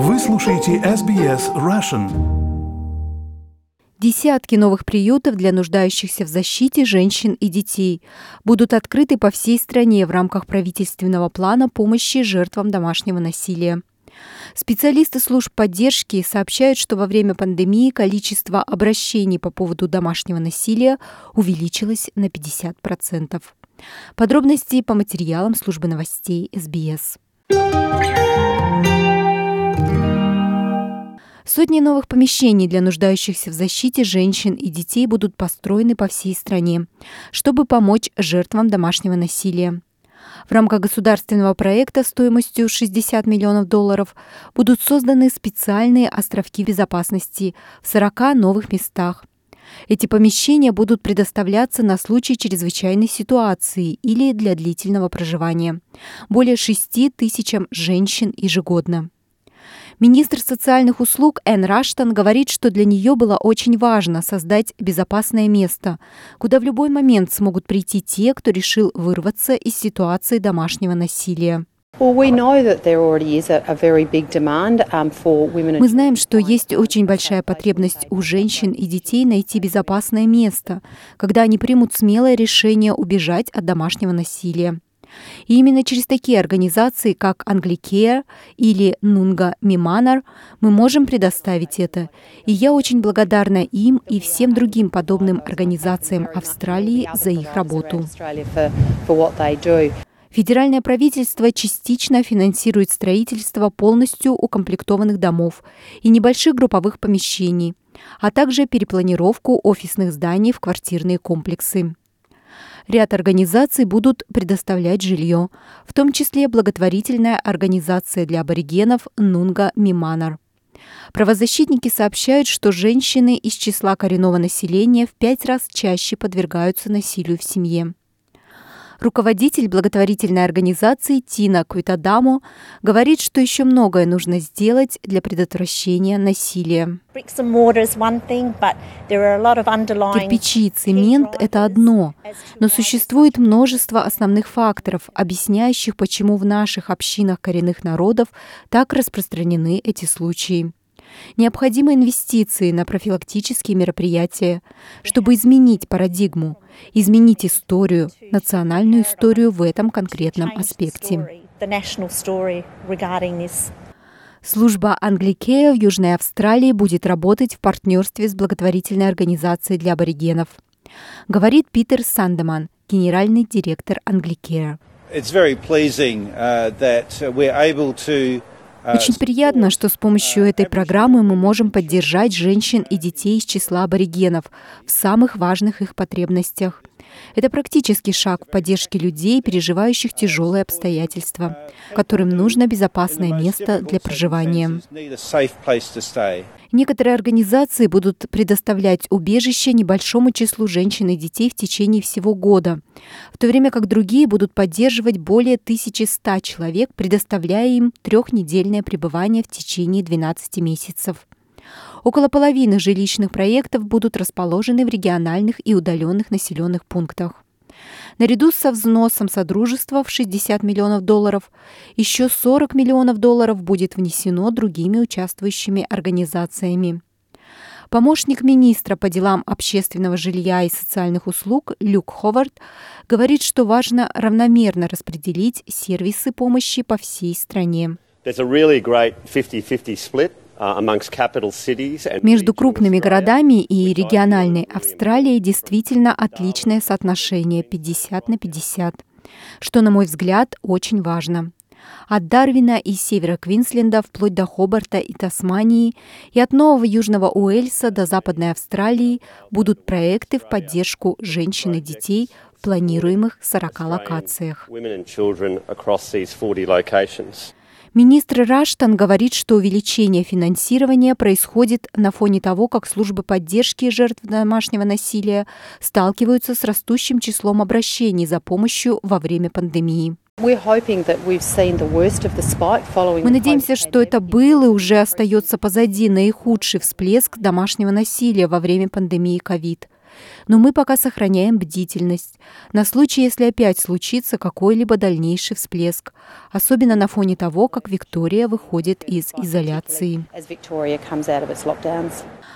Вы слушаете SBS Russian. Десятки новых приютов для нуждающихся в защите женщин и детей будут открыты по всей стране в рамках правительственного плана помощи жертвам домашнего насилия. Специалисты служб поддержки сообщают, что во время пандемии количество обращений по поводу домашнего насилия увеличилось на 50%. Подробности по материалам службы новостей СБС. Сотни новых помещений для нуждающихся в защите женщин и детей будут построены по всей стране, чтобы помочь жертвам домашнего насилия. В рамках государственного проекта стоимостью 60 миллионов долларов будут созданы специальные островки безопасности в 40 новых местах. Эти помещения будут предоставляться на случай чрезвычайной ситуации или для длительного проживания. Более 6 тысячам женщин ежегодно. Министр социальных услуг Энн Раштон говорит, что для нее было очень важно создать безопасное место, куда в любой момент смогут прийти те, кто решил вырваться из ситуации домашнего насилия. Um, Мы знаем, что есть очень большая потребность у женщин и детей найти безопасное место, когда они примут смелое решение убежать от домашнего насилия. И именно через такие организации, как Anglicare или Нунга Миманар, мы можем предоставить это. И я очень благодарна им и всем другим подобным организациям Австралии за их работу. Федеральное правительство частично финансирует строительство полностью укомплектованных домов и небольших групповых помещений, а также перепланировку офисных зданий в квартирные комплексы. Ряд организаций будут предоставлять жилье, в том числе благотворительная организация для аборигенов Нунга Миманар. Правозащитники сообщают, что женщины из числа коренного населения в пять раз чаще подвергаются насилию в семье. Руководитель благотворительной организации Тина Куитадамо говорит, что еще многое нужно сделать для предотвращения насилия. Кирпичи и цемент – это одно, но существует множество основных факторов, объясняющих, почему в наших общинах коренных народов так распространены эти случаи. Необходимы инвестиции на профилактические мероприятия, чтобы изменить парадигму, изменить историю, национальную историю в этом конкретном аспекте. Служба Англикея в Южной Австралии будет работать в партнерстве с благотворительной организацией для аборигенов, говорит Питер Сандеман, генеральный директор Англикея. It's very pleasing uh, that we're able to очень приятно, что с помощью этой программы мы можем поддержать женщин и детей из числа аборигенов в самых важных их потребностях. Это практический шаг в поддержке людей, переживающих тяжелые обстоятельства, которым нужно безопасное место для проживания. Некоторые организации будут предоставлять убежище небольшому числу женщин и детей в течение всего года, в то время как другие будут поддерживать более 1100 человек, предоставляя им трехнедельное пребывание в течение 12 месяцев. Около половины жилищных проектов будут расположены в региональных и удаленных населенных пунктах. Наряду со взносом Содружества в 60 миллионов долларов, еще 40 миллионов долларов будет внесено другими участвующими организациями. Помощник министра по делам общественного жилья и социальных услуг Люк Ховард говорит, что важно равномерно распределить сервисы помощи по всей стране. There's a really great 50-50 split Между крупными городами и региональной Австралией действительно отличное соотношение 50 на 50, что, на мой взгляд, очень важно. От Дарвина и севера Квинсленда вплоть до Хобарта и Тасмании и от Нового Южного Уэльса до Западной Австралии будут проекты в поддержку женщин и детей в планируемых 40 локациях. Министр Раштан говорит, что увеличение финансирования происходит на фоне того, как службы поддержки жертв домашнего насилия сталкиваются с растущим числом обращений за помощью во время пандемии. Мы надеемся, что это был и уже остается позади наихудший всплеск домашнего насилия во время пандемии COVID. Но мы пока сохраняем бдительность на случай, если опять случится какой-либо дальнейший всплеск, особенно на фоне того, как Виктория выходит из изоляции.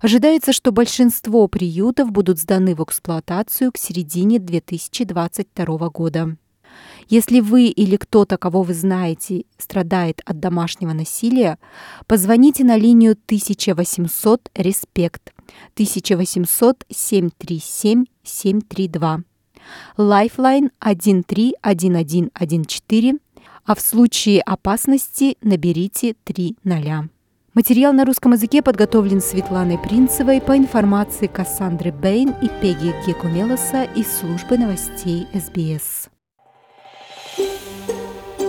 Ожидается, что большинство приютов будут сданы в эксплуатацию к середине 2022 года. Если вы или кто-то, кого вы знаете, страдает от домашнего насилия, позвоните на линию 1800 «Респект» 1800 737 732. Lifeline 131114, а в случае опасности наберите 30. Материал на русском языке подготовлен Светланой Принцевой по информации Кассандры Бэйн и Пеги Гекумелоса из службы новостей СБС.